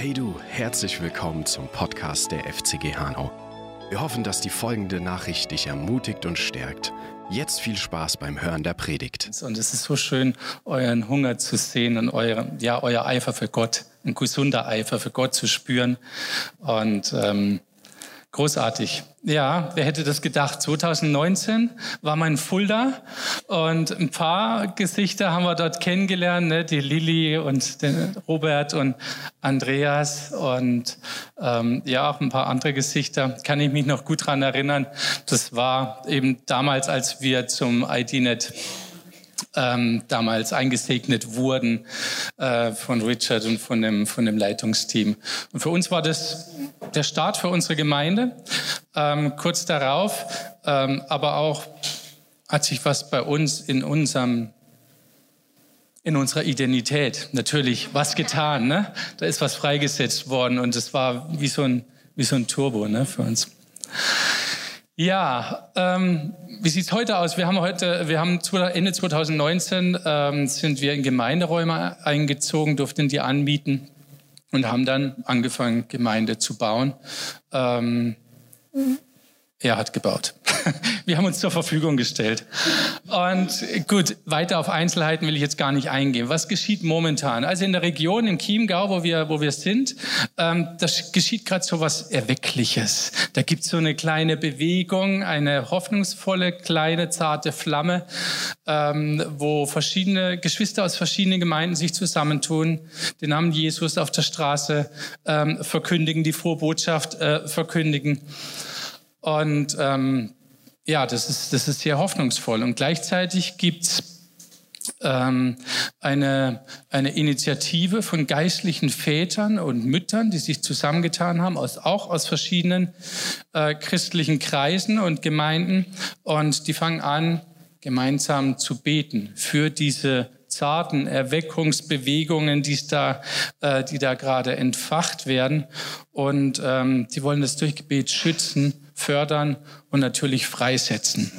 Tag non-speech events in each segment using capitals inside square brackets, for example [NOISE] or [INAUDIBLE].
Hey du, herzlich willkommen zum Podcast der FCG Hanau. Wir hoffen, dass die folgende Nachricht dich ermutigt und stärkt. Jetzt viel Spaß beim Hören der Predigt. Und es ist so schön, euren Hunger zu sehen und euren, ja, euer Eifer für Gott, ein gesunder Eifer für Gott zu spüren. Und ähm, Großartig. Ja, wer hätte das gedacht? 2019 war mein Fulda und ein paar Gesichter haben wir dort kennengelernt, ne? die Lilly und den Robert und Andreas und ähm, ja, auch ein paar andere Gesichter. Kann ich mich noch gut dran erinnern. Das war eben damals, als wir zum IDNet ähm, damals eingesegnet wurden äh, von Richard und von dem, von dem Leitungsteam. Und für uns war das der Start für unsere Gemeinde. Ähm, kurz darauf, ähm, aber auch hat sich was bei uns in unserem in unserer Identität natürlich was getan. Ne? Da ist was freigesetzt worden und es war wie so ein, wie so ein Turbo ne, für uns. Ja, ähm, wie sieht's heute aus? Wir haben heute, wir haben Ende 2019 ähm, sind wir in Gemeinderäume eingezogen, durften die anmieten und haben dann angefangen, Gemeinde zu bauen. Ähm, er hat gebaut. [LAUGHS] Wir haben uns zur Verfügung gestellt. Und gut, weiter auf Einzelheiten will ich jetzt gar nicht eingehen. Was geschieht momentan? Also in der Region, im Chiemgau, wo wir, wo wir sind, ähm, das geschieht gerade so was Erweckliches. Da gibt es so eine kleine Bewegung, eine hoffnungsvolle, kleine, zarte Flamme, ähm, wo verschiedene Geschwister aus verschiedenen Gemeinden sich zusammentun, den Namen Jesus auf der Straße ähm, verkündigen, die frohe Botschaft äh, verkündigen. Und ähm, ja, das ist, das ist sehr hoffnungsvoll. Und gleichzeitig gibt's ähm, eine, eine Initiative von geistlichen Vätern und Müttern, die sich zusammengetan haben, aus, auch aus verschiedenen äh, christlichen Kreisen und Gemeinden. Und die fangen an, gemeinsam zu beten für diese zarten Erweckungsbewegungen, die da, äh, die da gerade entfacht werden. Und ähm, die wollen das durch Gebet schützen fördern und natürlich freisetzen.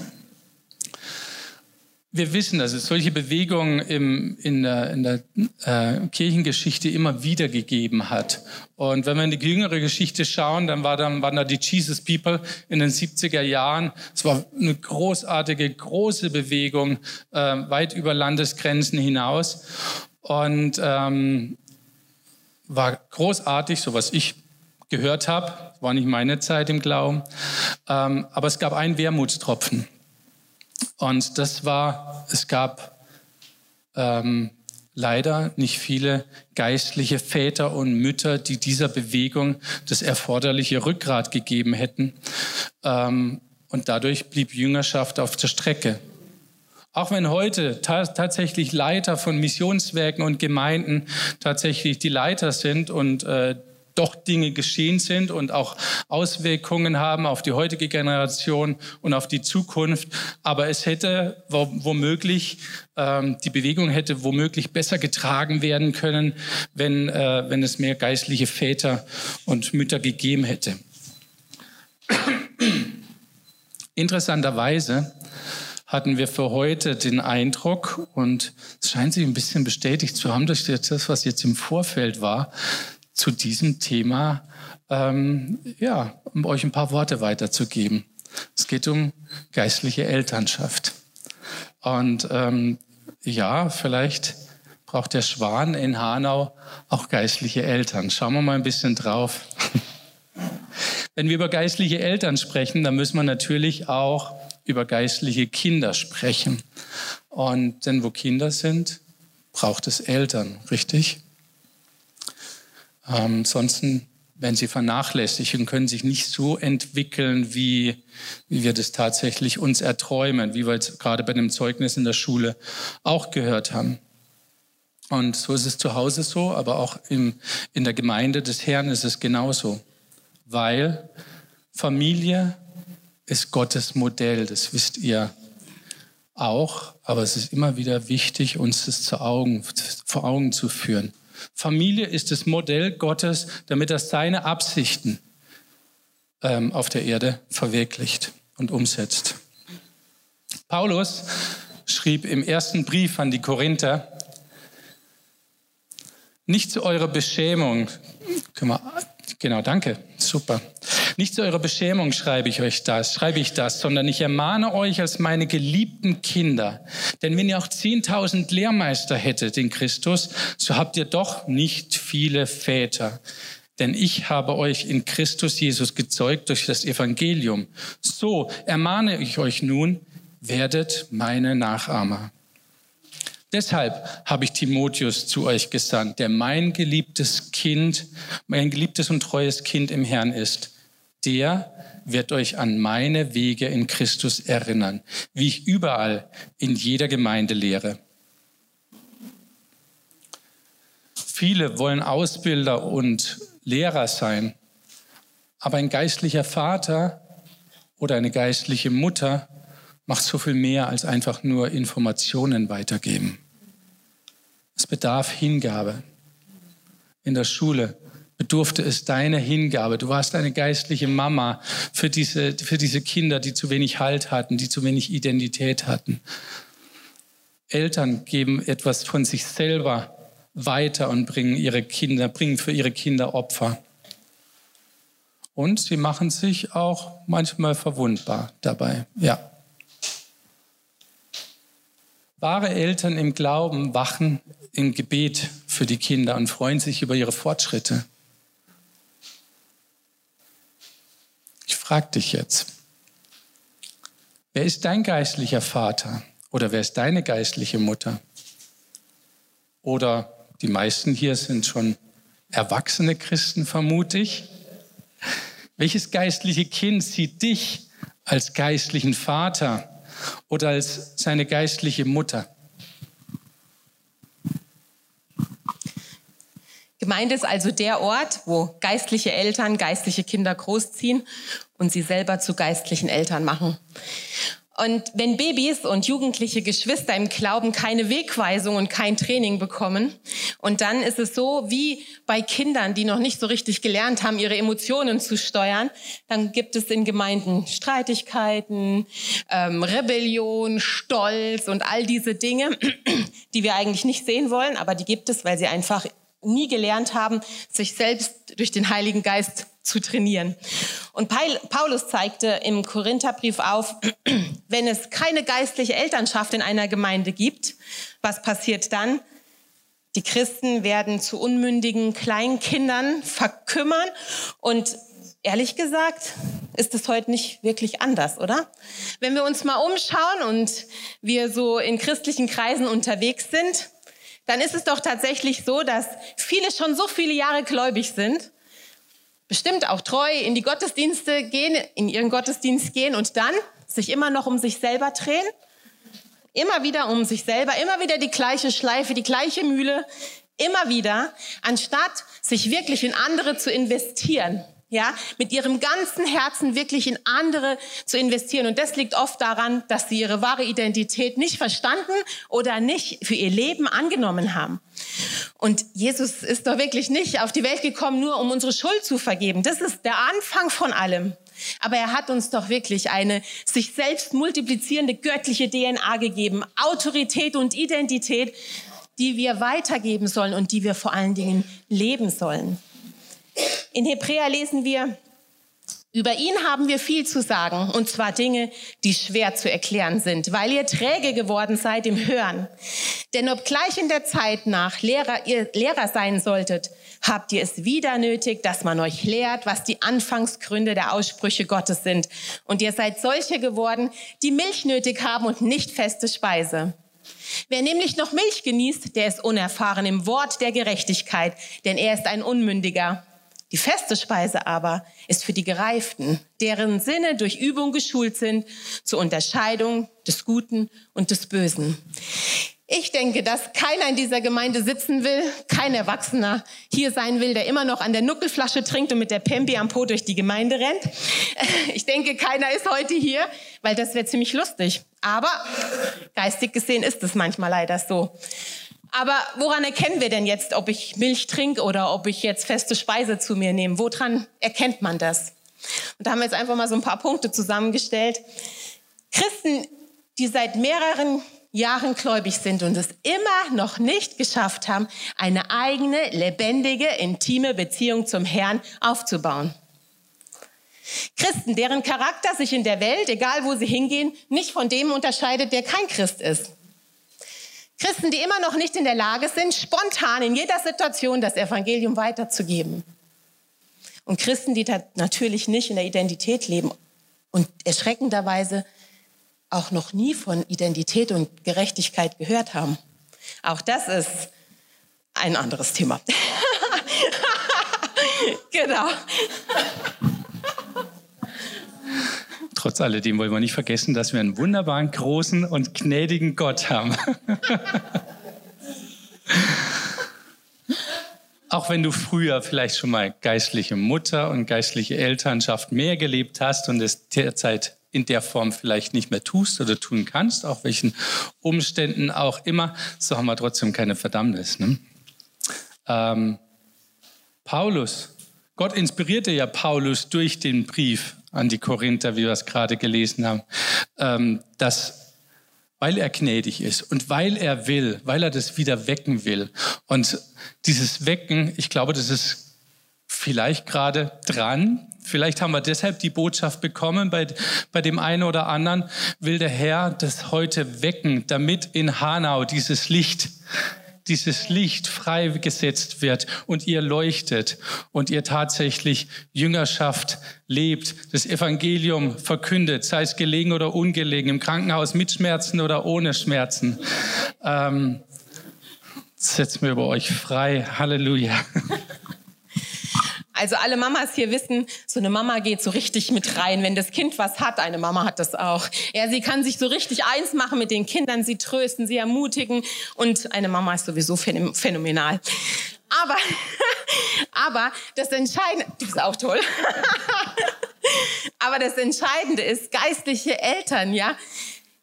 Wir wissen, dass es solche Bewegungen im, in der, in der äh, Kirchengeschichte immer wieder gegeben hat. Und wenn wir in die jüngere Geschichte schauen, dann, war dann waren da die Jesus People in den 70er Jahren. Es war eine großartige, große Bewegung, äh, weit über Landesgrenzen hinaus. Und ähm, war großartig, so was ich gehört habe. War nicht meine Zeit im Glauben. Ähm, aber es gab einen Wermutstropfen. Und das war, es gab ähm, leider nicht viele geistliche Väter und Mütter, die dieser Bewegung das erforderliche Rückgrat gegeben hätten. Ähm, und dadurch blieb Jüngerschaft auf der Strecke. Auch wenn heute ta tatsächlich Leiter von Missionswerken und Gemeinden tatsächlich die Leiter sind und äh, doch Dinge geschehen sind und auch Auswirkungen haben auf die heutige Generation und auf die Zukunft. Aber es hätte womöglich, ähm, die Bewegung hätte womöglich besser getragen werden können, wenn, äh, wenn es mehr geistliche Väter und Mütter gegeben hätte. Interessanterweise hatten wir für heute den Eindruck, und es scheint sich ein bisschen bestätigt zu haben durch das, was jetzt im Vorfeld war, zu diesem Thema, ähm, ja, um euch ein paar Worte weiterzugeben. Es geht um geistliche Elternschaft. Und ähm, ja, vielleicht braucht der Schwan in Hanau auch geistliche Eltern. Schauen wir mal ein bisschen drauf. [LAUGHS] Wenn wir über geistliche Eltern sprechen, dann müssen wir natürlich auch über geistliche Kinder sprechen. Und denn wo Kinder sind, braucht es Eltern, richtig? Ähm, ansonsten werden sie vernachlässigt und können sich nicht so entwickeln, wie, wie wir das tatsächlich uns erträumen, wie wir jetzt gerade bei dem Zeugnis in der Schule auch gehört haben. Und so ist es zu Hause so, aber auch im, in der Gemeinde des Herrn ist es genauso. Weil Familie ist Gottes Modell, das wisst ihr auch, aber es ist immer wieder wichtig, uns das zu Augen, vor Augen zu führen. Familie ist das Modell Gottes, damit er seine Absichten ähm, auf der Erde verwirklicht und umsetzt. Paulus schrieb im ersten Brief an die Korinther, Nicht zu eurer Beschämung. Genau, danke. Super. Nicht zu eurer Beschämung schreibe ich euch das, schreibe ich das, sondern ich ermahne euch als meine geliebten Kinder. Denn wenn ihr auch 10.000 Lehrmeister hättet in Christus, so habt ihr doch nicht viele Väter. Denn ich habe euch in Christus Jesus gezeugt durch das Evangelium. So ermahne ich euch nun, werdet meine Nachahmer. Deshalb habe ich Timotheus zu euch gesandt, der mein geliebtes Kind, mein geliebtes und treues Kind im Herrn ist. Der wird euch an meine Wege in Christus erinnern, wie ich überall in jeder Gemeinde lehre. Viele wollen Ausbilder und Lehrer sein, aber ein geistlicher Vater oder eine geistliche Mutter macht so viel mehr als einfach nur Informationen weitergeben. Es bedarf Hingabe. In der Schule bedurfte es deiner Hingabe. Du warst eine geistliche Mama für diese, für diese Kinder, die zu wenig Halt hatten, die zu wenig Identität hatten. Eltern geben etwas von sich selber weiter und bringen ihre Kinder, bringen für ihre Kinder Opfer. Und sie machen sich auch manchmal verwundbar dabei. Ja. Wahre Eltern im Glauben wachen im Gebet für die Kinder und freuen sich über ihre Fortschritte. Ich frage dich jetzt, wer ist dein geistlicher Vater oder wer ist deine geistliche Mutter? Oder die meisten hier sind schon erwachsene Christen, vermute ich. Welches geistliche Kind sieht dich als geistlichen Vater oder als seine geistliche Mutter. Gemeinde ist also der Ort, wo geistliche Eltern geistliche Kinder großziehen und sie selber zu geistlichen Eltern machen. Und wenn Babys und jugendliche Geschwister im Glauben keine Wegweisung und kein Training bekommen, und dann ist es so wie bei Kindern, die noch nicht so richtig gelernt haben, ihre Emotionen zu steuern, dann gibt es in Gemeinden Streitigkeiten, ähm, Rebellion, Stolz und all diese Dinge, [CLEARS THROAT] die wir eigentlich nicht sehen wollen, aber die gibt es, weil sie einfach nie gelernt haben, sich selbst durch den Heiligen Geist zu trainieren. Und Paulus zeigte im Korintherbrief auf, [CLEARS THROAT] wenn es keine geistliche Elternschaft in einer Gemeinde gibt, was passiert dann? Die Christen werden zu unmündigen Kleinkindern verkümmern und ehrlich gesagt ist es heute nicht wirklich anders, oder? Wenn wir uns mal umschauen und wir so in christlichen Kreisen unterwegs sind, dann ist es doch tatsächlich so, dass viele schon so viele Jahre gläubig sind, bestimmt auch treu in die Gottesdienste gehen, in ihren Gottesdienst gehen und dann sich immer noch um sich selber drehen, immer wieder um sich selber, immer wieder die gleiche Schleife, die gleiche Mühle, immer wieder, anstatt sich wirklich in andere zu investieren ja, mit ihrem ganzen Herzen wirklich in andere zu investieren. Und das liegt oft daran, dass sie ihre wahre Identität nicht verstanden oder nicht für ihr Leben angenommen haben. Und Jesus ist doch wirklich nicht auf die Welt gekommen, nur um unsere Schuld zu vergeben. Das ist der Anfang von allem. Aber er hat uns doch wirklich eine sich selbst multiplizierende göttliche DNA gegeben, Autorität und Identität, die wir weitergeben sollen und die wir vor allen Dingen leben sollen. In Hebräer lesen wir, über ihn haben wir viel zu sagen, und zwar Dinge, die schwer zu erklären sind, weil ihr träge geworden seid im Hören. Denn obgleich in der Zeit nach Lehrer, ihr Lehrer sein solltet, habt ihr es wieder nötig, dass man euch lehrt, was die Anfangsgründe der Aussprüche Gottes sind. Und ihr seid solche geworden, die Milch nötig haben und nicht feste Speise. Wer nämlich noch Milch genießt, der ist unerfahren im Wort der Gerechtigkeit, denn er ist ein Unmündiger. Die feste Speise aber ist für die Gereiften, deren Sinne durch Übung geschult sind zur Unterscheidung des Guten und des Bösen. Ich denke, dass keiner in dieser Gemeinde sitzen will, kein Erwachsener hier sein will, der immer noch an der Nuckelflasche trinkt und mit der Pempi am Po durch die Gemeinde rennt. [LAUGHS] Ich denke, keiner ist heute hier, weil das wäre ziemlich lustig. Aber geistig gesehen ist es manchmal leider so. Aber woran erkennen wir denn jetzt, ob ich Milch trinke oder ob ich jetzt feste Speise zu mir nehme? Woran erkennt man das? Und da haben wir jetzt einfach mal so ein paar Punkte zusammengestellt. Christen, die seit mehreren Jahren gläubig sind und es immer noch nicht geschafft haben, eine eigene, lebendige, intime Beziehung zum Herrn aufzubauen. Christen, deren Charakter sich in der Welt, egal wo sie hingehen, nicht von dem unterscheidet, der kein Christ ist. Christen, die immer noch nicht in der Lage sind, spontan in jeder Situation das Evangelium weiterzugeben. Und Christen, die natürlich nicht in der Identität leben und erschreckenderweise auch noch nie von Identität und Gerechtigkeit gehört haben. Auch das ist ein anderes Thema. [LAUGHS] genau. Trotz alledem wollen wir nicht vergessen, dass wir einen wunderbaren, großen und gnädigen Gott haben. [LAUGHS] Auch wenn du früher vielleicht schon mal geistliche Mutter und geistliche Elternschaft mehr gelebt hast und es derzeit in der Form vielleicht nicht mehr tust oder tun kannst, auch welchen Umständen auch immer, so haben wir trotzdem keine Verdammnis. Ne? Ähm, Paulus, Gott inspirierte ja Paulus durch den Brief an die Korinther, wie wir es gerade gelesen haben, ähm, dass weil er gnädig ist und weil er will, weil er das wieder wecken will. Und dieses Wecken, ich glaube, das ist vielleicht gerade dran. Vielleicht haben wir deshalb die Botschaft bekommen bei, bei dem einen oder anderen, will der Herr das heute wecken, damit in Hanau dieses Licht dieses Licht freigesetzt wird und ihr leuchtet und ihr tatsächlich Jüngerschaft lebt, das Evangelium verkündet, sei es gelegen oder ungelegen, im Krankenhaus mit Schmerzen oder ohne Schmerzen. Ähm, setzt mir über euch frei. Halleluja. [LAUGHS] Also alle Mamas hier wissen, so eine Mama geht so richtig mit rein. Wenn das Kind was hat, eine Mama hat das auch. Ja, sie kann sich so richtig eins machen mit den Kindern, sie trösten, sie ermutigen und eine Mama ist sowieso phänomenal. Aber, [LAUGHS] aber das Entscheidende, du bist auch toll. [LAUGHS] aber das Entscheidende ist, geistliche Eltern, ja,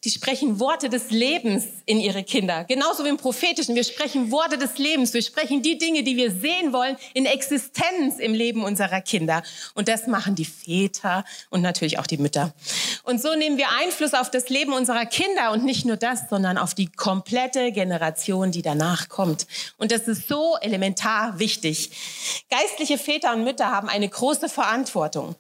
die sprechen Worte des Lebens in ihre Kinder. Genauso wie im Prophetischen. Wir sprechen Worte des Lebens. Wir sprechen die Dinge, die wir sehen wollen, in Existenz im Leben unserer Kinder. Und das machen die Väter und natürlich auch die Mütter. Und so nehmen wir Einfluss auf das Leben unserer Kinder und nicht nur das, sondern auf die komplette Generation, die danach kommt. Und das ist so elementar wichtig. Geistliche Väter und Mütter haben eine große Verantwortung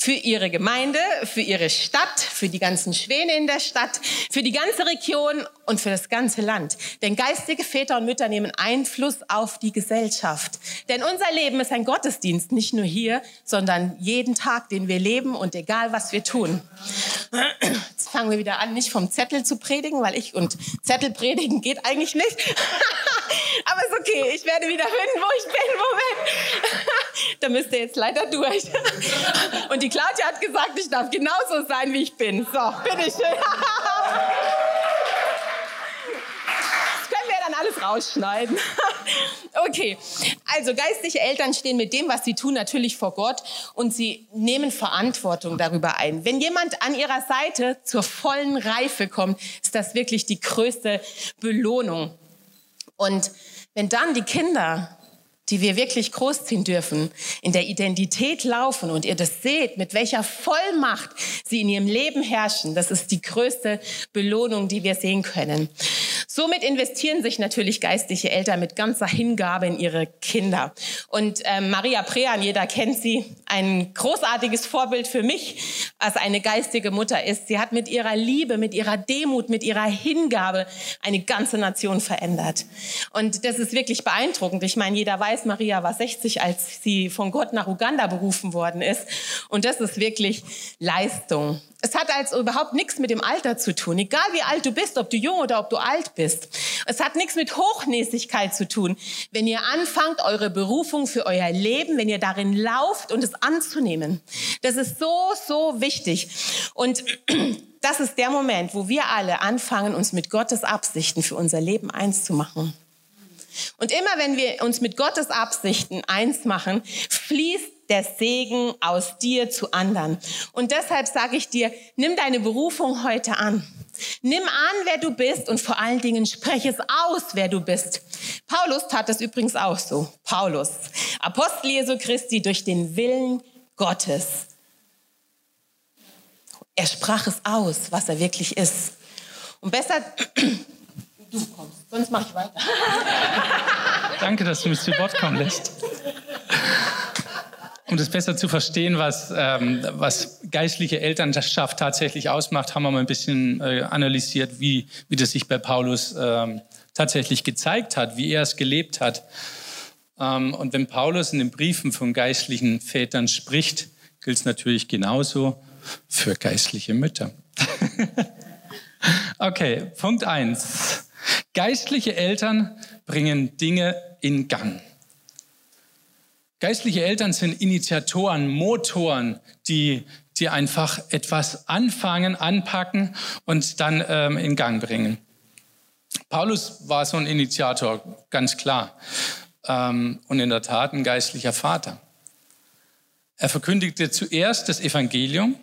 für ihre Gemeinde, für ihre Stadt, für die ganzen Schwäne in der Stadt, für die ganze Region und für das ganze Land. Denn geistige Väter und Mütter nehmen Einfluss auf die Gesellschaft. Denn unser Leben ist ein Gottesdienst, nicht nur hier, sondern jeden Tag, den wir leben und egal, was wir tun. Jetzt fangen wir wieder an, nicht vom Zettel zu predigen, weil ich und Zettel predigen geht eigentlich nicht. [LAUGHS] Aber ist okay, ich werde wieder finden, wo ich bin. Moment. Da müsst ihr jetzt leider durch. [LAUGHS] Und die Claudia hat gesagt, ich darf genauso sein, wie ich bin. So, bitteschön. [LAUGHS] alles rausschneiden. [LAUGHS] okay, also geistliche Eltern stehen mit dem, was sie tun, natürlich vor Gott und sie nehmen Verantwortung darüber ein. Wenn jemand an ihrer Seite zur vollen Reife kommt, ist das wirklich die größte Belohnung. Und wenn dann die Kinder die wir wirklich großziehen dürfen, in der Identität laufen und ihr das seht, mit welcher Vollmacht sie in ihrem Leben herrschen, das ist die größte Belohnung, die wir sehen können. Somit investieren sich natürlich geistliche Eltern mit ganzer Hingabe in ihre Kinder. Und ähm, Maria Prean, jeder kennt sie, ein großartiges Vorbild für mich, als eine geistige Mutter ist. Sie hat mit ihrer Liebe, mit ihrer Demut, mit ihrer Hingabe eine ganze Nation verändert. Und das ist wirklich beeindruckend. Ich meine, jeder weiß, Maria war 60, als sie von Gott nach Uganda berufen worden ist. Und das ist wirklich Leistung. Es hat also überhaupt nichts mit dem Alter zu tun. Egal wie alt du bist, ob du jung oder ob du alt bist. Es hat nichts mit Hochnäsigkeit zu tun. Wenn ihr anfangt, eure Berufung für euer Leben, wenn ihr darin lauft und es anzunehmen. Das ist so, so wichtig. Und [CLEARS THROAT] das ist der Moment, wo wir alle anfangen, uns mit Gottes Absichten für unser Leben eins zu machen. Und immer wenn wir uns mit Gottes Absichten eins machen, fließt der Segen aus dir zu anderen. Und deshalb sage ich dir, nimm deine Berufung heute an. Nimm an, wer du bist und vor allen Dingen spreche es aus, wer du bist. Paulus tat das übrigens auch so. Paulus, Apostel Jesu Christi durch den Willen Gottes. Er sprach es aus, was er wirklich ist. Und besser, [CLEARS THROAT] du kommst, sonst mache ich weiter. Danke, dass du mich zu Wort kommen lässt. Um das besser zu verstehen, was, ähm, was geistliche Elternschaft tatsächlich ausmacht, haben wir mal ein bisschen äh, analysiert, wie, wie das sich bei Paulus ähm, tatsächlich gezeigt hat, wie er es gelebt hat. Ähm, und wenn Paulus in den Briefen von geistlichen Vätern spricht, gilt es natürlich genauso für geistliche Mütter. [LAUGHS] okay, Punkt 1. Geistliche Eltern bringen Dinge in Gang. Geistliche Eltern sind Initiatoren, Motoren, die, die einfach etwas anfangen, anpacken und dann ähm, in Gang bringen. Paulus war so ein Initiator, ganz klar. Ähm, und in der Tat ein geistlicher Vater. Er verkündigte zuerst das Evangelium,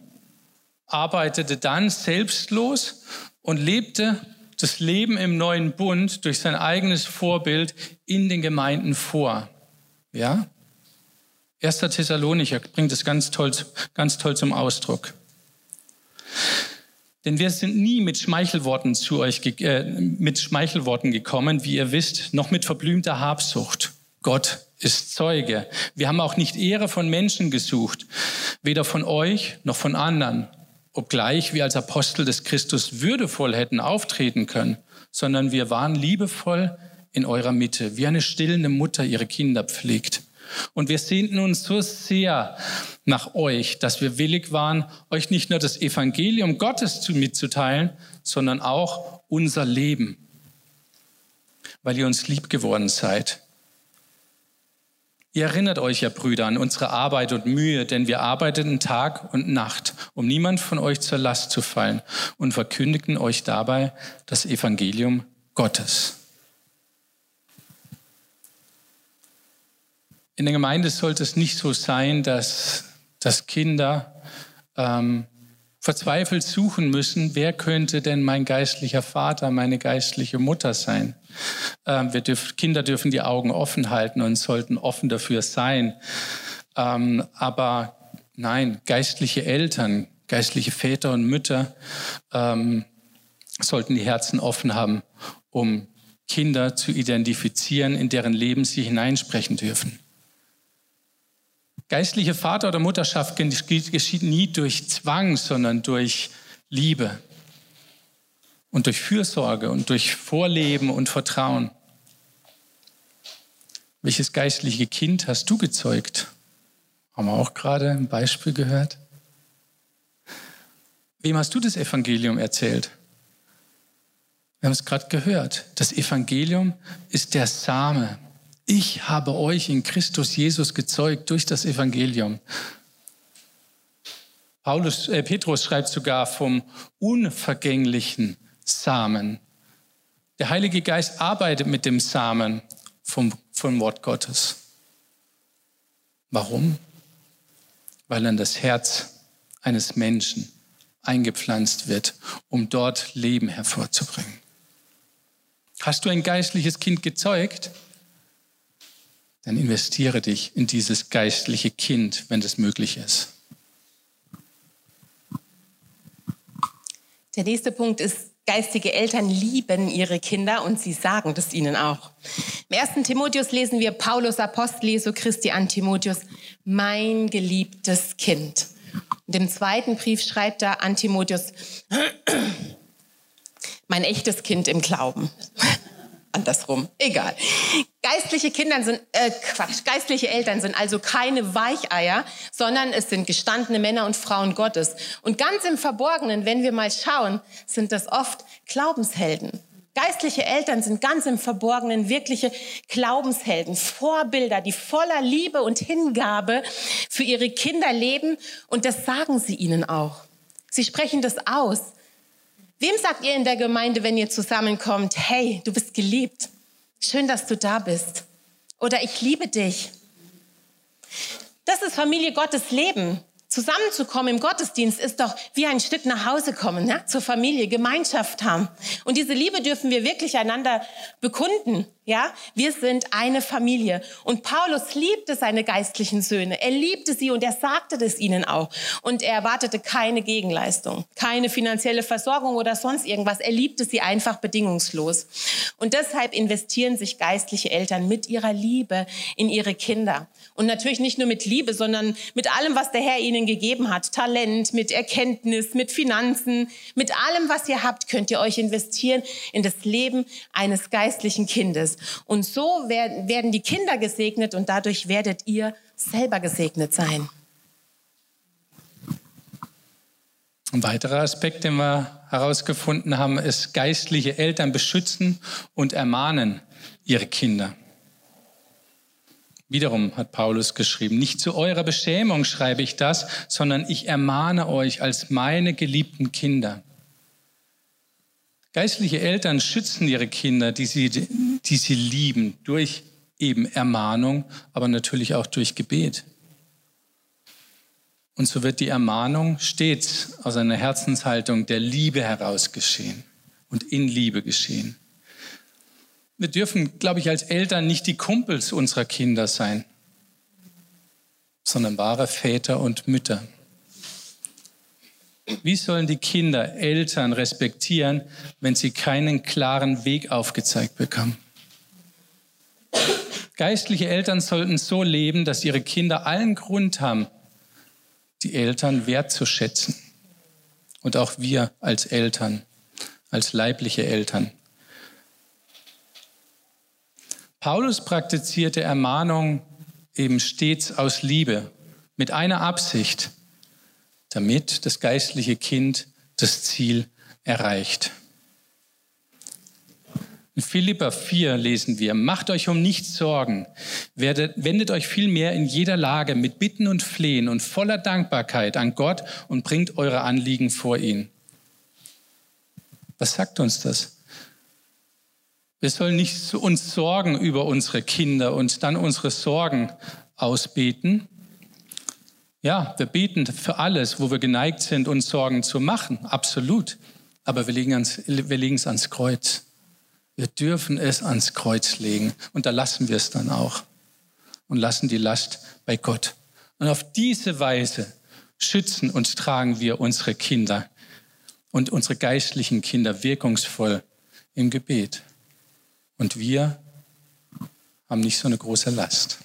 arbeitete dann selbstlos und lebte das Leben im neuen Bund durch sein eigenes Vorbild in den Gemeinden vor. Ja? Erster Thessalonicher bringt es ganz toll, ganz toll zum Ausdruck. Denn wir sind nie mit Schmeichelworten zu euch, äh, mit Schmeichelworten gekommen, wie ihr wisst, noch mit verblümter Habsucht. Gott ist Zeuge. Wir haben auch nicht Ehre von Menschen gesucht, weder von euch noch von anderen, obgleich wir als Apostel des Christus würdevoll hätten auftreten können, sondern wir waren liebevoll in eurer Mitte, wie eine stillende Mutter ihre Kinder pflegt. Und wir sehnten uns so sehr nach euch, dass wir willig waren, euch nicht nur das Evangelium Gottes mitzuteilen, sondern auch unser Leben, weil ihr uns lieb geworden seid. Ihr erinnert euch ja, Brüder, an unsere Arbeit und Mühe, denn wir arbeiteten Tag und Nacht, um niemand von euch zur Last zu fallen und verkündigten euch dabei das Evangelium Gottes. In der Gemeinde sollte es nicht so sein, dass, dass Kinder ähm, verzweifelt suchen müssen, wer könnte denn mein geistlicher Vater, meine geistliche Mutter sein. Ähm, wir dürf, Kinder dürfen die Augen offen halten und sollten offen dafür sein. Ähm, aber nein, geistliche Eltern, geistliche Väter und Mütter ähm, sollten die Herzen offen haben, um Kinder zu identifizieren, in deren Leben sie hineinsprechen dürfen. Geistliche Vater- oder Mutterschaft geschieht nie durch Zwang, sondern durch Liebe und durch Fürsorge und durch Vorleben und Vertrauen. Welches geistliche Kind hast du gezeugt? Haben wir auch gerade ein Beispiel gehört. Wem hast du das Evangelium erzählt? Wir haben es gerade gehört. Das Evangelium ist der Same, ich habe euch in Christus Jesus gezeugt durch das Evangelium. Paulus, äh, Petrus schreibt sogar vom unvergänglichen Samen. Der Heilige Geist arbeitet mit dem Samen vom, vom Wort Gottes. Warum? Weil dann das Herz eines Menschen eingepflanzt wird, um dort Leben hervorzubringen. Hast du ein geistliches Kind gezeugt? Dann investiere dich in dieses geistliche Kind, wenn das möglich ist. Der nächste Punkt ist, geistige Eltern lieben ihre Kinder und sie sagen das ihnen auch. Im ersten Timotheus lesen wir Paulus Apostel Jesu Christi an Timotheus, mein geliebtes Kind. Und im zweiten Brief schreibt er an Timotheus, [CLEARS THROAT] mein echtes Kind im Glauben andersrum, egal. Geistliche Kinder sind, äh, Quatsch, geistliche Eltern sind also keine Weicheier, sondern es sind gestandene Männer und Frauen Gottes. Und ganz im Verborgenen, wenn wir mal schauen, sind das oft Glaubenshelden. Geistliche Eltern sind ganz im Verborgenen wirkliche Glaubenshelden, Vorbilder, die voller Liebe und Hingabe für ihre Kinder leben. Und das sagen sie ihnen auch. Sie sprechen das aus. Wem sagt ihr in der Gemeinde, wenn ihr zusammenkommt, hey, du bist geliebt? Schön, dass du da bist. Oder ich liebe dich. Das ist Familie Gottes Leben. Zusammenzukommen im Gottesdienst ist doch wie ein Stück nach Hause kommen, ne? zur Familie, Gemeinschaft haben. Und diese Liebe dürfen wir wirklich einander bekunden. Ja, wir sind eine Familie. Und Paulus liebte seine geistlichen Söhne. Er liebte sie und er sagte das ihnen auch. Und er erwartete keine Gegenleistung, keine finanzielle Versorgung oder sonst irgendwas. Er liebte sie einfach bedingungslos. Und deshalb investieren sich geistliche Eltern mit ihrer Liebe in ihre Kinder. Und natürlich nicht nur mit Liebe, sondern mit allem, was der Herr ihnen gegeben hat. Talent, mit Erkenntnis, mit Finanzen, mit allem, was ihr habt, könnt ihr euch investieren in das Leben eines geistlichen Kindes. Und so werden die Kinder gesegnet und dadurch werdet ihr selber gesegnet sein. Ein weiterer Aspekt, den wir herausgefunden haben, ist, geistliche Eltern beschützen und ermahnen ihre Kinder. Wiederum hat Paulus geschrieben, nicht zu eurer Beschämung schreibe ich das, sondern ich ermahne euch als meine geliebten Kinder. Geistliche Eltern schützen ihre Kinder, die sie, die sie lieben, durch eben Ermahnung, aber natürlich auch durch Gebet. Und so wird die Ermahnung stets aus einer Herzenshaltung der Liebe heraus geschehen und in Liebe geschehen. Wir dürfen, glaube ich, als Eltern nicht die Kumpels unserer Kinder sein, sondern wahre Väter und Mütter. Wie sollen die Kinder Eltern respektieren, wenn sie keinen klaren Weg aufgezeigt bekommen? Geistliche Eltern sollten so leben, dass ihre Kinder allen Grund haben, die Eltern wertzuschätzen. Und auch wir als Eltern, als leibliche Eltern. Paulus praktizierte Ermahnung eben stets aus Liebe, mit einer Absicht, damit das geistliche Kind das Ziel erreicht. In Philippa 4 lesen wir, macht euch um nichts Sorgen, werdet, wendet euch vielmehr in jeder Lage mit Bitten und Flehen und voller Dankbarkeit an Gott und bringt eure Anliegen vor ihn. Was sagt uns das? Wir sollen nicht uns sorgen über unsere Kinder und dann unsere Sorgen ausbeten, ja, wir beten für alles, wo wir geneigt sind, uns Sorgen zu machen, absolut. Aber wir legen, ans, wir legen es ans Kreuz. Wir dürfen es ans Kreuz legen und da lassen wir es dann auch und lassen die Last bei Gott. Und auf diese Weise schützen und tragen wir unsere Kinder und unsere geistlichen Kinder wirkungsvoll im Gebet. Und wir haben nicht so eine große Last.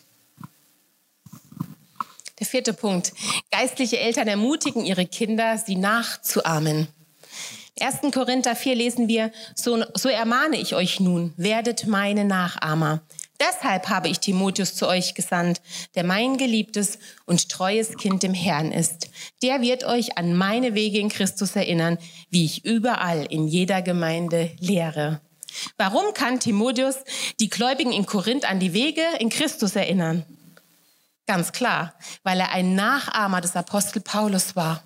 Der vierte Punkt. Geistliche Eltern ermutigen ihre Kinder, sie nachzuahmen. 1. Korinther 4 lesen wir, so, so ermahne ich euch nun, werdet meine Nachahmer. Deshalb habe ich Timotheus zu euch gesandt, der mein geliebtes und treues Kind im Herrn ist. Der wird euch an meine Wege in Christus erinnern, wie ich überall in jeder Gemeinde lehre. Warum kann Timotheus die Gläubigen in Korinth an die Wege in Christus erinnern? Ganz klar, weil er ein Nachahmer des Apostel Paulus war.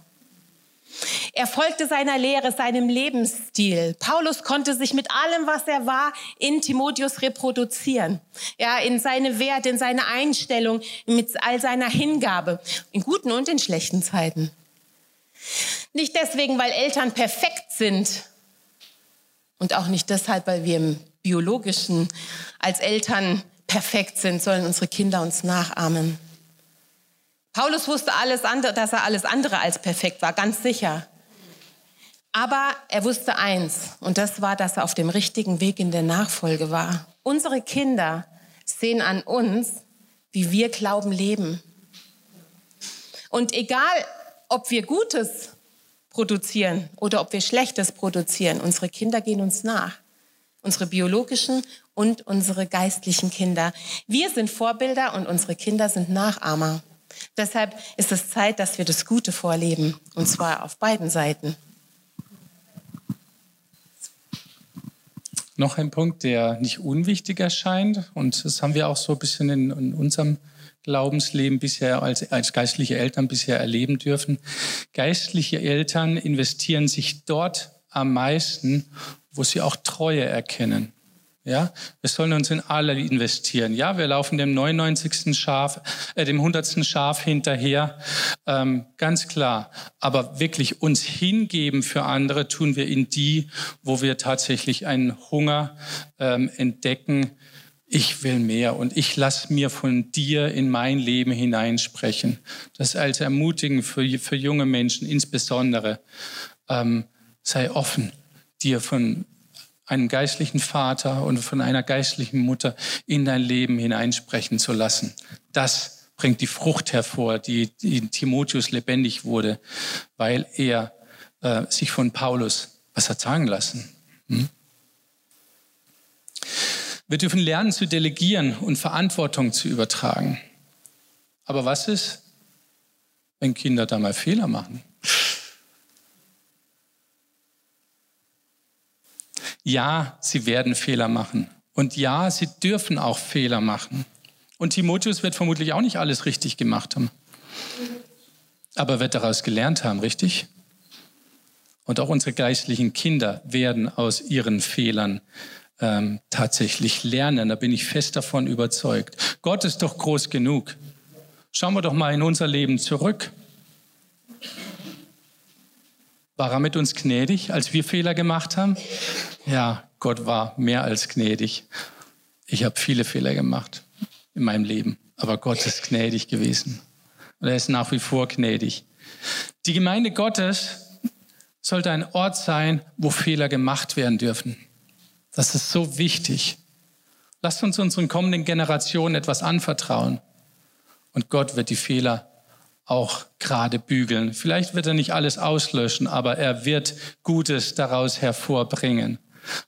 Er folgte seiner Lehre, seinem Lebensstil. Paulus konnte sich mit allem, was er war, in Timotheus reproduzieren. Ja, in seine Werte, in seine Einstellung, mit all seiner Hingabe, in guten und in schlechten Zeiten. Nicht deswegen, weil Eltern perfekt sind und auch nicht deshalb, weil wir im biologischen als Eltern perfekt sind, sollen unsere Kinder uns nachahmen. Paulus wusste alles andere, dass er alles andere als perfekt war, ganz sicher. Aber er wusste eins, und das war, dass er auf dem richtigen Weg in der Nachfolge war. Unsere Kinder sehen an uns, wie wir Glauben leben. Und egal, ob wir Gutes produzieren oder ob wir Schlechtes produzieren, unsere Kinder gehen uns nach. Unsere biologischen und unsere geistlichen Kinder. Wir sind Vorbilder und unsere Kinder sind Nachahmer. Deshalb ist es Zeit, dass wir das Gute vorleben, und zwar auf beiden Seiten. Noch ein Punkt, der nicht unwichtig erscheint, und das haben wir auch so ein bisschen in, in unserem Glaubensleben bisher als, als geistliche Eltern bisher erleben dürfen. Geistliche Eltern investieren sich dort am meisten, wo sie auch Treue erkennen, Ja, wir sollen uns in alle investieren. Ja, wir laufen dem 99. Schaf, äh, dem 100. Schaf hinterher, ähm, ganz klar. Aber wirklich uns hingeben für andere tun wir in die, wo wir tatsächlich einen Hunger ähm, entdecken. Ich will mehr und ich lass mir von dir in mein Leben hineinsprechen. Das als Ermutigen für, für junge Menschen insbesondere. Ähm, sei offen, dir von einen geistlichen Vater und von einer geistlichen Mutter in dein Leben hineinsprechen zu lassen. Das bringt die Frucht hervor, die, die in Timotheus lebendig wurde, weil er äh, sich von Paulus was hat sagen lassen. Hm? Wir dürfen lernen zu delegieren und Verantwortung zu übertragen. Aber was ist, wenn Kinder da mal Fehler machen? Ja, sie werden Fehler machen. Und ja, sie dürfen auch Fehler machen. Und Timotheus wird vermutlich auch nicht alles richtig gemacht haben. Aber wird daraus gelernt haben, richtig? Und auch unsere geistlichen Kinder werden aus ihren Fehlern ähm, tatsächlich lernen. Da bin ich fest davon überzeugt. Gott ist doch groß genug. Schauen wir doch mal in unser Leben zurück. War er mit uns gnädig, als wir Fehler gemacht haben? Ja, Gott war mehr als gnädig. Ich habe viele Fehler gemacht in meinem Leben, aber Gott ist gnädig gewesen. Und er ist nach wie vor gnädig. Die Gemeinde Gottes sollte ein Ort sein, wo Fehler gemacht werden dürfen. Das ist so wichtig. Lasst uns unseren kommenden Generationen etwas anvertrauen. Und Gott wird die Fehler auch gerade bügeln. Vielleicht wird er nicht alles auslöschen, aber er wird Gutes daraus hervorbringen,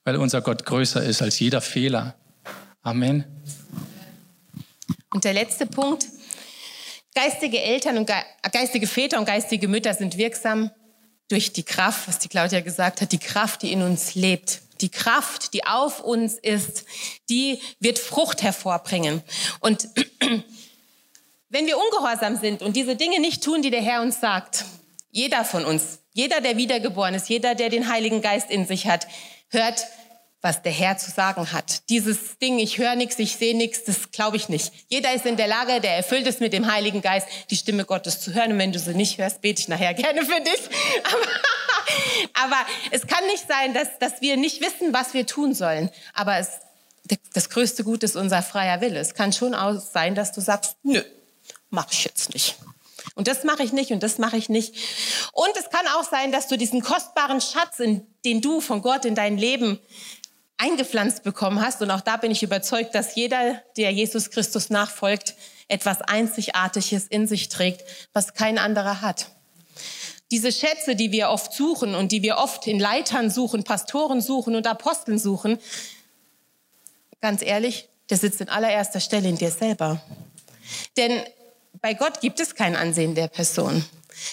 weil unser Gott größer ist als jeder Fehler. Amen. Und der letzte Punkt. Geistige Eltern und geistige Väter und geistige Mütter sind wirksam durch die Kraft, was die Claudia gesagt hat, die Kraft, die in uns lebt. Die Kraft, die auf uns ist, die wird Frucht hervorbringen. Und [CLEARS THROAT] wenn wir ungehorsam sind und diese Dinge nicht tun, die der Herr uns sagt, jeder von uns, jeder, der wiedergeboren ist, jeder, der den Heiligen Geist in sich hat, hört, was der Herr zu sagen hat. Dieses Ding, ich höre nichts, ich sehe nichts, das glaube ich nicht. Jeder ist in der Lage, der erfüllt ist mit dem Heiligen Geist, die Stimme Gottes zu hören. Und wenn du sie nicht hörst, bete ich nachher gerne für dich. [LAUGHS] Aber, aber es kann nicht sein, dass, dass wir nicht wissen, was wir tun sollen. Aber es, das größte Gut ist unser freier Wille. Es kann schon auch sein, dass du sagst, nö, mache ich jetzt nicht. Und das mache ich nicht und das mache ich nicht. Und es kann auch sein, dass du diesen kostbaren Schatz, in, den du von Gott in dein Leben eingepflanzt bekommen hast, und auch da bin ich überzeugt, dass jeder, der Jesus Christus nachfolgt, etwas Einzigartiges in sich trägt, was kein anderer hat. Diese Schätze, die wir oft suchen und die wir oft in Leitern suchen, Pastoren suchen und Aposteln suchen, ganz ehrlich, der sitzt in allererster Stelle in dir selber. Denn bei Gott gibt es kein Ansehen der Person.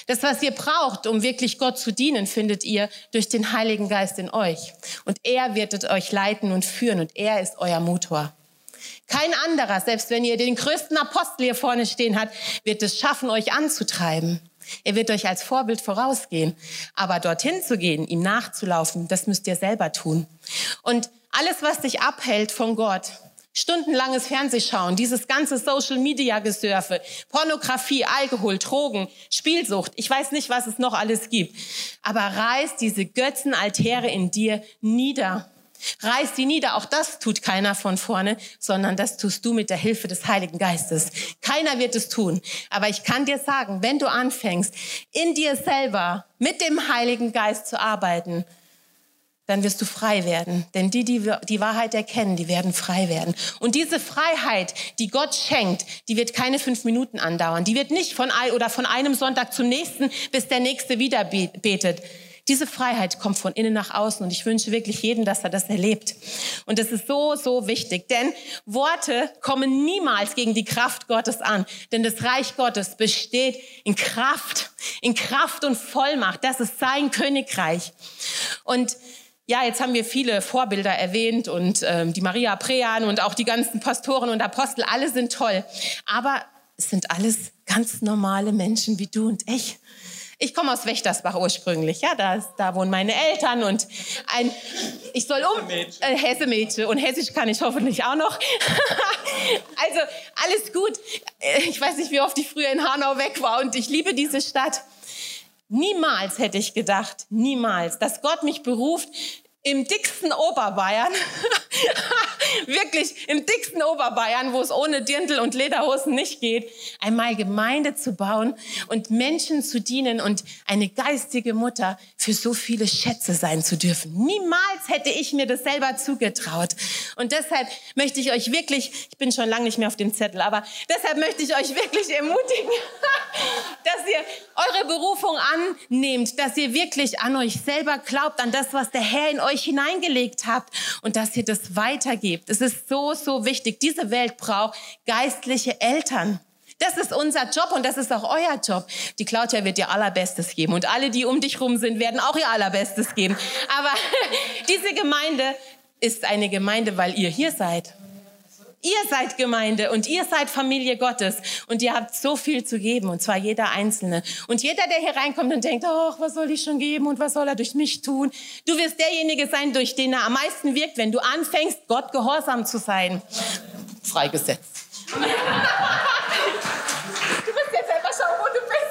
Das, was ihr braucht, um wirklich Gott zu dienen, findet ihr durch den Heiligen Geist in euch. Und er wird euch leiten und führen und er ist euer Motor. Kein anderer, selbst wenn ihr den größten Apostel hier vorne stehen habt, wird es schaffen, euch anzutreiben. Er wird euch als Vorbild vorausgehen. Aber dorthin zu gehen, ihm nachzulaufen, das müsst ihr selber tun. Und alles, was dich abhält von Gott, Stundenlanges Fernsehschauen, dieses ganze Social Media Gesurfe, Pornografie, Alkohol, Drogen, Spielsucht, ich weiß nicht, was es noch alles gibt. Aber reiß diese Götzenaltäre in dir nieder. Reiß sie nieder. Auch das tut keiner von vorne, sondern das tust du mit der Hilfe des Heiligen Geistes. Keiner wird es tun. Aber ich kann dir sagen, wenn du anfängst, in dir selber mit dem Heiligen Geist zu arbeiten, dann wirst du frei werden. Denn die, die die Wahrheit erkennen, die werden frei werden. Und diese Freiheit, die Gott schenkt, die wird keine fünf Minuten andauern. Die wird nicht von, oder von einem Sonntag zum nächsten, bis der nächste wieder betet. Diese Freiheit kommt von innen nach außen und ich wünsche wirklich jedem, dass er das erlebt. Und das ist so, so wichtig, denn Worte kommen niemals gegen die Kraft Gottes an, denn das Reich Gottes besteht in Kraft, in Kraft und Vollmacht. Das ist sein Königreich. Und ja, jetzt haben wir viele Vorbilder erwähnt und ähm, die Maria Prean und auch die ganzen Pastoren und Apostel, alle sind toll. Aber es sind alles ganz normale Menschen wie du und ich. Ich komme aus Wächtersbach ursprünglich, ja, da, da wohnen meine Eltern und ein, ich soll um, äh, Hesse-Mädchen und Hessisch kann ich hoffentlich auch noch. [LAUGHS] also alles gut. Äh, ich weiß nicht, wie oft ich früher in Hanau weg war und ich liebe diese Stadt. Niemals hätte ich gedacht, niemals, dass Gott mich beruft, im dicksten Oberbayern, [LAUGHS] [LAUGHS] wirklich im dicksten Oberbayern, wo es ohne Dirndl und Lederhosen nicht geht, einmal Gemeinde zu bauen und Menschen zu dienen und eine geistige Mutter für so viele Schätze sein zu dürfen. Niemals hätte ich mir das selber zugetraut. Und deshalb möchte ich euch wirklich, ich bin schon lange nicht mehr auf dem Zettel, aber deshalb möchte ich euch wirklich ermutigen, [LAUGHS] dass ihr eure Berufung annehmt, dass ihr wirklich an euch selber glaubt, an das, was der Herr in euch hineingelegt habt und dass ihr das weitergebt. Es ist so, so wichtig. Diese Welt braucht geistliche Eltern. Das ist unser Job und das ist auch euer Job. Die Claudia wird ihr allerbestes geben und alle, die um dich rum sind, werden auch ihr allerbestes geben. Aber [LAUGHS] diese Gemeinde ist eine Gemeinde, weil ihr hier seid. Ihr seid Gemeinde und ihr seid Familie Gottes und ihr habt so viel zu geben und zwar jeder Einzelne. Und jeder, der hier reinkommt und denkt, ach, was soll ich schon geben und was soll er durch mich tun? Du wirst derjenige sein, durch den er am meisten wirkt, wenn du anfängst, Gott gehorsam zu sein. Freigesetzt. [LAUGHS] du musst jetzt selber schauen, wo du bist.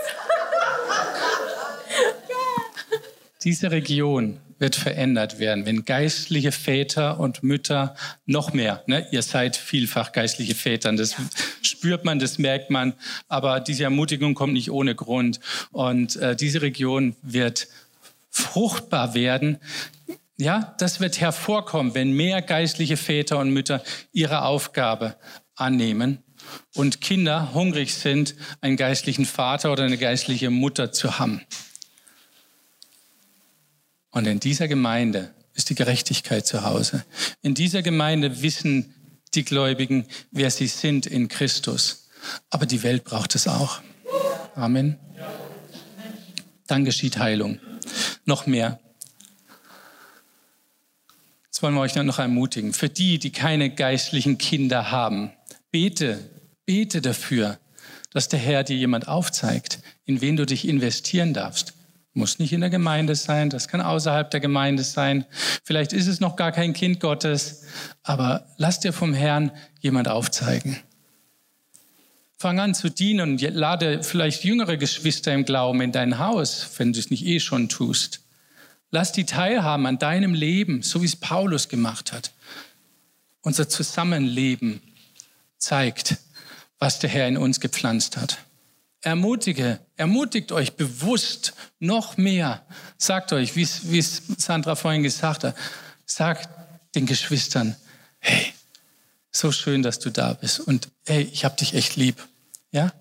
Diese Region wird verändert werden, wenn geistliche Väter und Mütter noch mehr, ne, ihr seid vielfach geistliche Väter, das ja. spürt man, das merkt man, aber diese Ermutigung kommt nicht ohne Grund. Und äh, diese Region wird fruchtbar werden. Ja, das wird hervorkommen, wenn mehr geistliche Väter und Mütter ihre Aufgabe annehmen und Kinder hungrig sind, einen geistlichen Vater oder eine geistliche Mutter zu haben. Und in dieser Gemeinde ist die Gerechtigkeit zu Hause. In dieser Gemeinde wissen die Gläubigen, wer sie sind in Christus. Aber die Welt braucht es auch. Amen. Dann geschieht Heilung. Noch mehr. Jetzt wollen wir euch noch ermutigen. Für die, die keine geistlichen Kinder haben, bete, bete dafür, dass der Herr dir jemand aufzeigt, in wen du dich investieren darfst. Muss nicht in der Gemeinde sein, das kann außerhalb der Gemeinde sein. Vielleicht ist es noch gar kein Kind Gottes, aber lass dir vom Herrn jemand aufzeigen. Fang an zu dienen und lade vielleicht jüngere Geschwister im Glauben in dein Haus, wenn du es nicht eh schon tust. Lass die teilhaben an deinem Leben, so wie es Paulus gemacht hat. Unser Zusammenleben zeigt, was der Herr in uns gepflanzt hat ermutige, ermutigt euch bewusst noch mehr. Sagt euch, wie es Sandra vorhin gesagt hat, sagt den Geschwistern, hey, so schön, dass du da bist und hey, ich habe dich echt lieb. Ja?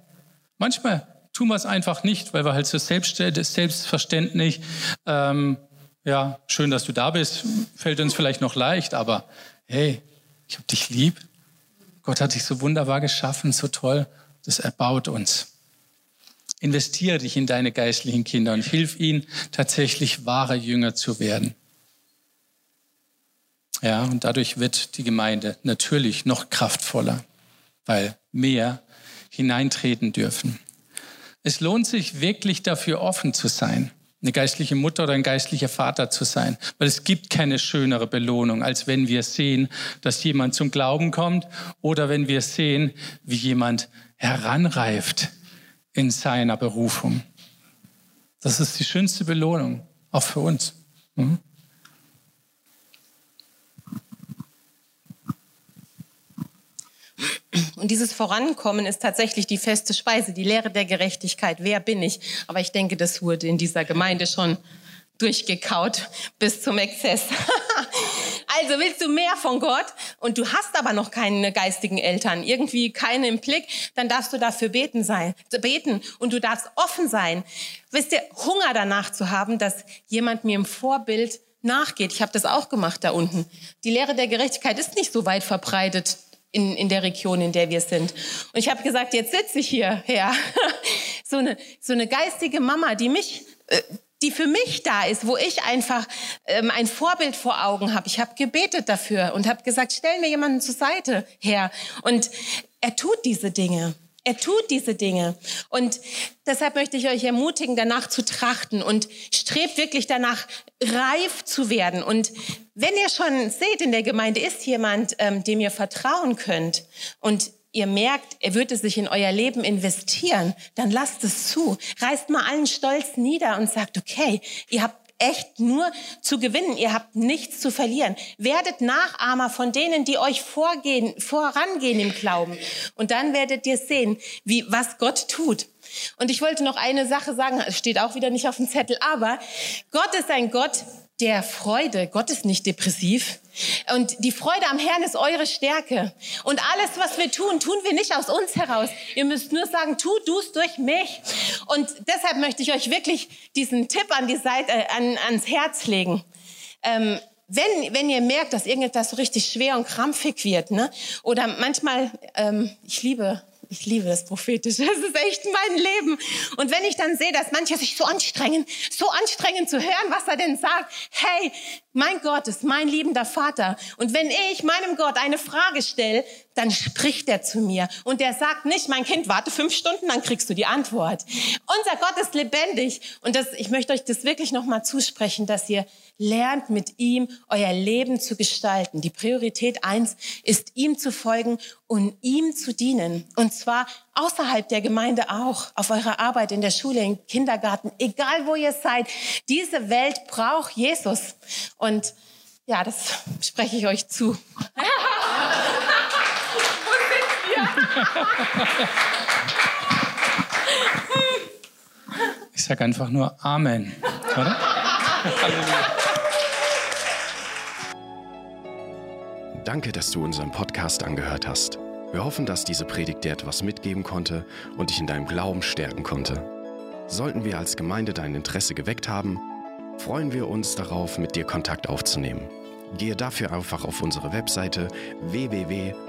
Manchmal tun wir es einfach nicht, weil wir halt so selbstverständlich, ähm, ja, schön, dass du da bist, fällt uns vielleicht noch leicht, aber hey, ich habe dich lieb. Gott hat dich so wunderbar geschaffen, so toll. Das erbaut uns. Investiere dich in deine geistlichen Kinder und hilf ihnen, tatsächlich wahre Jünger zu werden. Ja, und dadurch wird die Gemeinde natürlich noch kraftvoller, weil mehr hineintreten dürfen. Es lohnt sich wirklich dafür offen zu sein, eine geistliche Mutter oder ein geistlicher Vater zu sein, weil es gibt keine schönere Belohnung, als wenn wir sehen, dass jemand zum Glauben kommt oder wenn wir sehen, wie jemand heranreift in seiner Berufung. Das ist die schönste Belohnung, auch für uns. Mhm. Und dieses Vorankommen ist tatsächlich die feste Speise, die Lehre der Gerechtigkeit. Wer bin ich? Aber ich denke, das wurde in dieser Gemeinde schon durchgekaut bis zum Exzess. [LAUGHS] Also willst du mehr von Gott und du hast aber noch keine geistigen Eltern, irgendwie keine im Blick, dann darfst du dafür beten sein, beten und du darfst offen sein. Wisst ihr, Hunger danach zu haben, dass jemand mir im Vorbild nachgeht. Ich habe das auch gemacht da unten. Die Lehre der Gerechtigkeit ist nicht so weit verbreitet in, in der Region, in der wir sind. Und ich habe gesagt, jetzt sitze ich hier, Herr. [LAUGHS] so, eine, so eine geistige Mama, die mich, äh, die für mich da ist, wo ich einfach ähm, ein Vorbild vor Augen habe. Ich habe gebetet dafür und habe gesagt, stell mir jemanden zur Seite her. Und er tut diese Dinge. Er tut diese Dinge. Und deshalb möchte ich euch ermutigen, danach zu trachten und strebt wirklich danach, reif zu werden. Und wenn ihr schon seht, in der Gemeinde ist jemand, ähm, dem ihr vertrauen könnt und ihr merkt, er würde sich in euer Leben investieren, dann lasst es zu. Reißt mal allen Stolz nieder und sagt, okay, ihr habt echt nur zu gewinnen. Ihr habt nichts zu verlieren. Werdet Nachahmer von denen, die euch vorgehen, vorangehen im Glauben. Und dann werdet ihr sehen, wie, was Gott tut. Und ich wollte noch eine Sache sagen, es steht auch wieder nicht auf dem Zettel, aber Gott ist ein Gott, der Freude. Gott ist nicht depressiv. Und die Freude am Herrn ist eure Stärke. Und alles, was wir tun, tun wir nicht aus uns heraus. Ihr müsst nur sagen, tu du es durch mich. Und deshalb möchte ich euch wirklich diesen Tipp an die Seite, äh, an, ans Herz legen. Ähm, wenn, wenn ihr merkt, dass irgendetwas so richtig schwer und krampfig wird, ne? oder manchmal, ähm, ich liebe ich liebe das Prophetische. Das ist echt mein Leben. Und wenn ich dann sehe, dass manche sich so anstrengen, so anstrengen zu hören, was er denn sagt. Hey, mein Gott ist mein liebender Vater. Und wenn ich meinem Gott eine Frage stelle, dann spricht er zu mir. Und er sagt nicht, mein Kind, warte fünf Stunden, dann kriegst du die Antwort. Unser Gott ist lebendig. Und das, ich möchte euch das wirklich nochmal zusprechen, dass ihr lernt mit ihm euer Leben zu gestalten. Die Priorität eins ist ihm zu folgen und ihm zu dienen. Und zwar außerhalb der Gemeinde auch, auf eurer Arbeit, in der Schule, im Kindergarten, egal wo ihr seid. Diese Welt braucht Jesus. Und ja, das spreche ich euch zu. Ich sage einfach nur Amen. Oder? [LAUGHS] [LAUGHS] Danke, dass du unseren Podcast angehört hast. Wir hoffen, dass diese Predigt dir etwas mitgeben konnte und dich in deinem Glauben stärken konnte. Sollten wir als Gemeinde dein Interesse geweckt haben, freuen wir uns darauf, mit dir Kontakt aufzunehmen. Gehe dafür einfach auf unsere Webseite www.fcghu.de.